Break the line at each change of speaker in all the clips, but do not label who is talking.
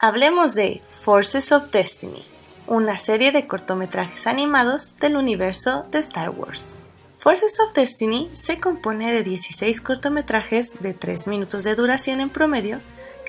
Hablemos de Forces of Destiny, una serie de cortometrajes animados del universo de Star Wars. Forces of Destiny se compone de 16 cortometrajes de 3 minutos de duración en promedio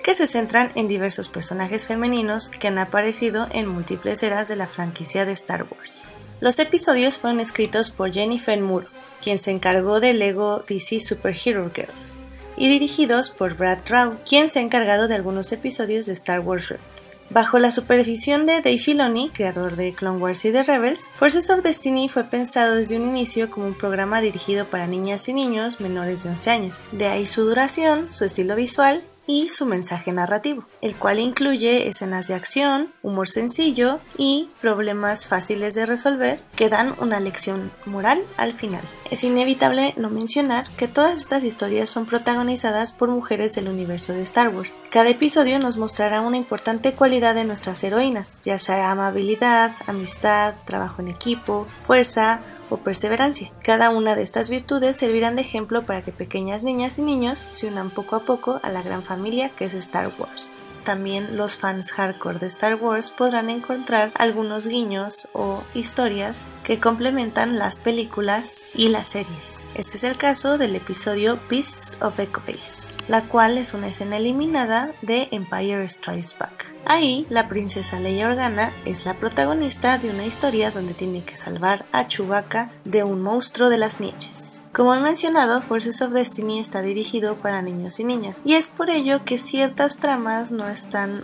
que se centran en diversos personajes femeninos que han aparecido en múltiples eras de la franquicia de Star Wars. Los episodios fueron escritos por Jennifer Moore, quien se encargó del Lego DC Superhero Girls, y dirigidos por Brad Trout, quien se ha encargado de algunos episodios de Star Wars Rebels. Bajo la supervisión de Dave Filoni, creador de Clone Wars y de Rebels, Forces of Destiny fue pensado desde un inicio como un programa dirigido para niñas y niños menores de 11 años. De ahí su duración, su estilo visual y su mensaje narrativo, el cual incluye escenas de acción, humor sencillo y problemas fáciles de resolver que dan una lección moral al final. Es inevitable no mencionar que todas estas historias son protagonizadas por mujeres del universo de Star Wars. Cada episodio nos mostrará una importante cualidad de nuestras heroínas, ya sea amabilidad, amistad, trabajo en equipo, fuerza, o perseverancia. Cada una de estas virtudes servirán de ejemplo para que pequeñas niñas y niños se unan poco a poco a la gran familia que es Star Wars también los fans hardcore de Star Wars podrán encontrar algunos guiños o historias que complementan las películas y las series. Este es el caso del episodio Beasts of Echo Base, la cual es una escena eliminada de Empire Strikes Back. Ahí, la princesa Leia Organa es la protagonista de una historia donde tiene que salvar a Chewbacca de un monstruo de las nieves. Como he mencionado, Forces of Destiny está dirigido para niños y niñas, y es por ello que ciertas tramas no están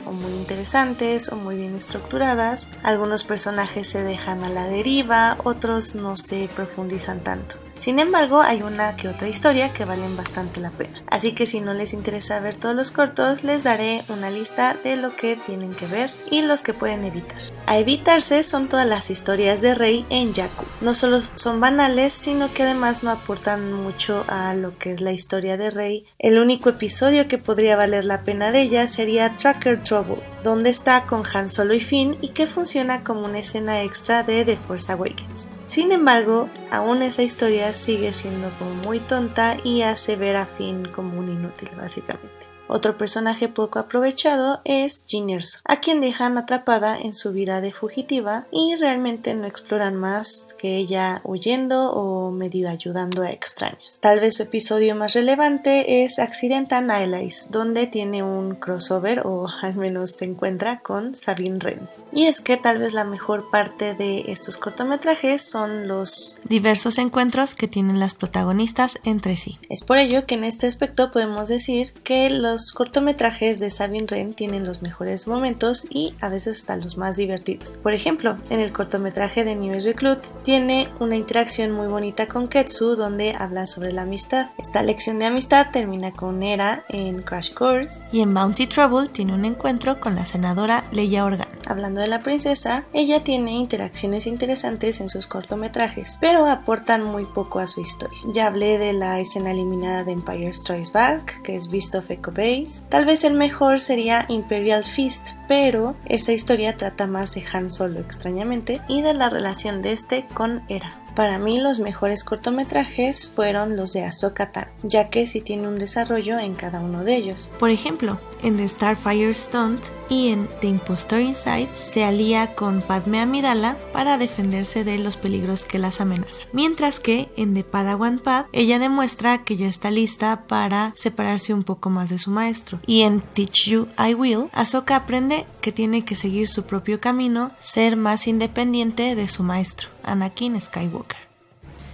o muy interesantes o muy bien estructuradas, algunos personajes se dejan a la deriva, otros no se profundizan tanto. Sin embargo, hay una que otra historia que valen bastante la pena. Así que si no les interesa ver todos los cortos, les daré una lista de lo que tienen que ver y los que pueden evitar. A evitarse son todas las historias de Rey en Yaku. No solo son banales, sino que además no aportan mucho a lo que es la historia de Rey. El único episodio que podría valer la pena de ella sería Tracker Trouble, donde está con Han Solo y Finn y que funciona como una escena extra de The Force Awakens. Sin embargo, aún esa historia sigue siendo como muy tonta y hace ver a Finn como un inútil básicamente. Otro personaje poco aprovechado es Jin Erso, a quien dejan atrapada en su vida de fugitiva y realmente no exploran más que ella huyendo o medio ayudando a extraños. Tal vez su episodio más relevante es Accidental Allies, donde tiene un crossover o al menos se encuentra con Sabine Wren. Y es que tal vez la mejor parte de estos cortometrajes son los diversos encuentros que tienen las protagonistas entre sí. Es por ello que en este aspecto podemos decir que los cortometrajes de Sabine Wren tienen los mejores momentos y a veces hasta los más divertidos. Por ejemplo, en el cortometraje de New Recruit tiene una interacción muy bonita con Ketsu donde habla sobre la amistad. Esta lección de amistad termina con Era en Crash Course y en Bounty Trouble tiene un encuentro con la senadora Leia Organ. Hablando de la princesa, ella tiene interacciones interesantes en sus cortometrajes, pero aportan muy poco a su historia. Ya hablé de la escena eliminada de Empire Strikes Back, que es Beast of Echo Base. Tal vez el mejor sería Imperial Feast, pero esta historia trata más de Han Solo extrañamente y de la relación de este con Hera. Para mí los mejores cortometrajes fueron los de Ahsoka Tano, ya que sí tiene un desarrollo en cada uno de ellos. Por ejemplo, en The Starfire Stunt y en The Impostor Inside se alía con Padme Amidala para defenderse de los peligros que las amenazan. Mientras que en The Padawan Pad ella demuestra que ya está lista para separarse un poco más de su maestro. Y en Teach You I Will, Ahsoka aprende que tiene que seguir su propio camino, ser más independiente de su maestro. Anakin Skywalker.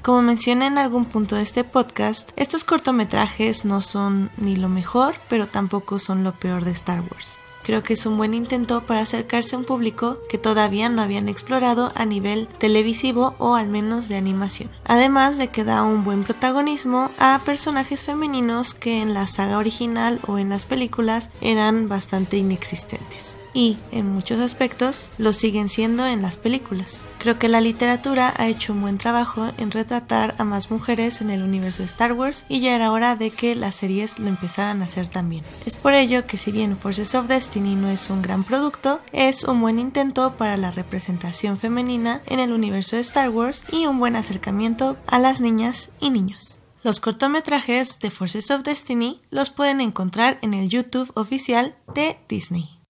Como mencioné en algún punto de este podcast, estos cortometrajes no son ni lo mejor, pero tampoco son lo peor de Star Wars. Creo que es un buen intento para acercarse a un público que todavía no habían explorado a nivel televisivo o al menos de animación. Además de que da un buen protagonismo a personajes femeninos que en la saga original o en las películas eran bastante inexistentes y, en muchos aspectos, lo siguen siendo en las películas. Creo que la literatura ha hecho un buen trabajo en retratar a más mujeres en el universo de Star Wars y ya era hora de que las series lo empezaran a hacer también. Es por ello que si bien Forces of Destiny no es un gran producto, es un buen intento para la representación femenina en el universo de Star Wars y un buen acercamiento a las niñas y niños. Los cortometrajes de Forces of Destiny los pueden encontrar en el YouTube oficial de Disney.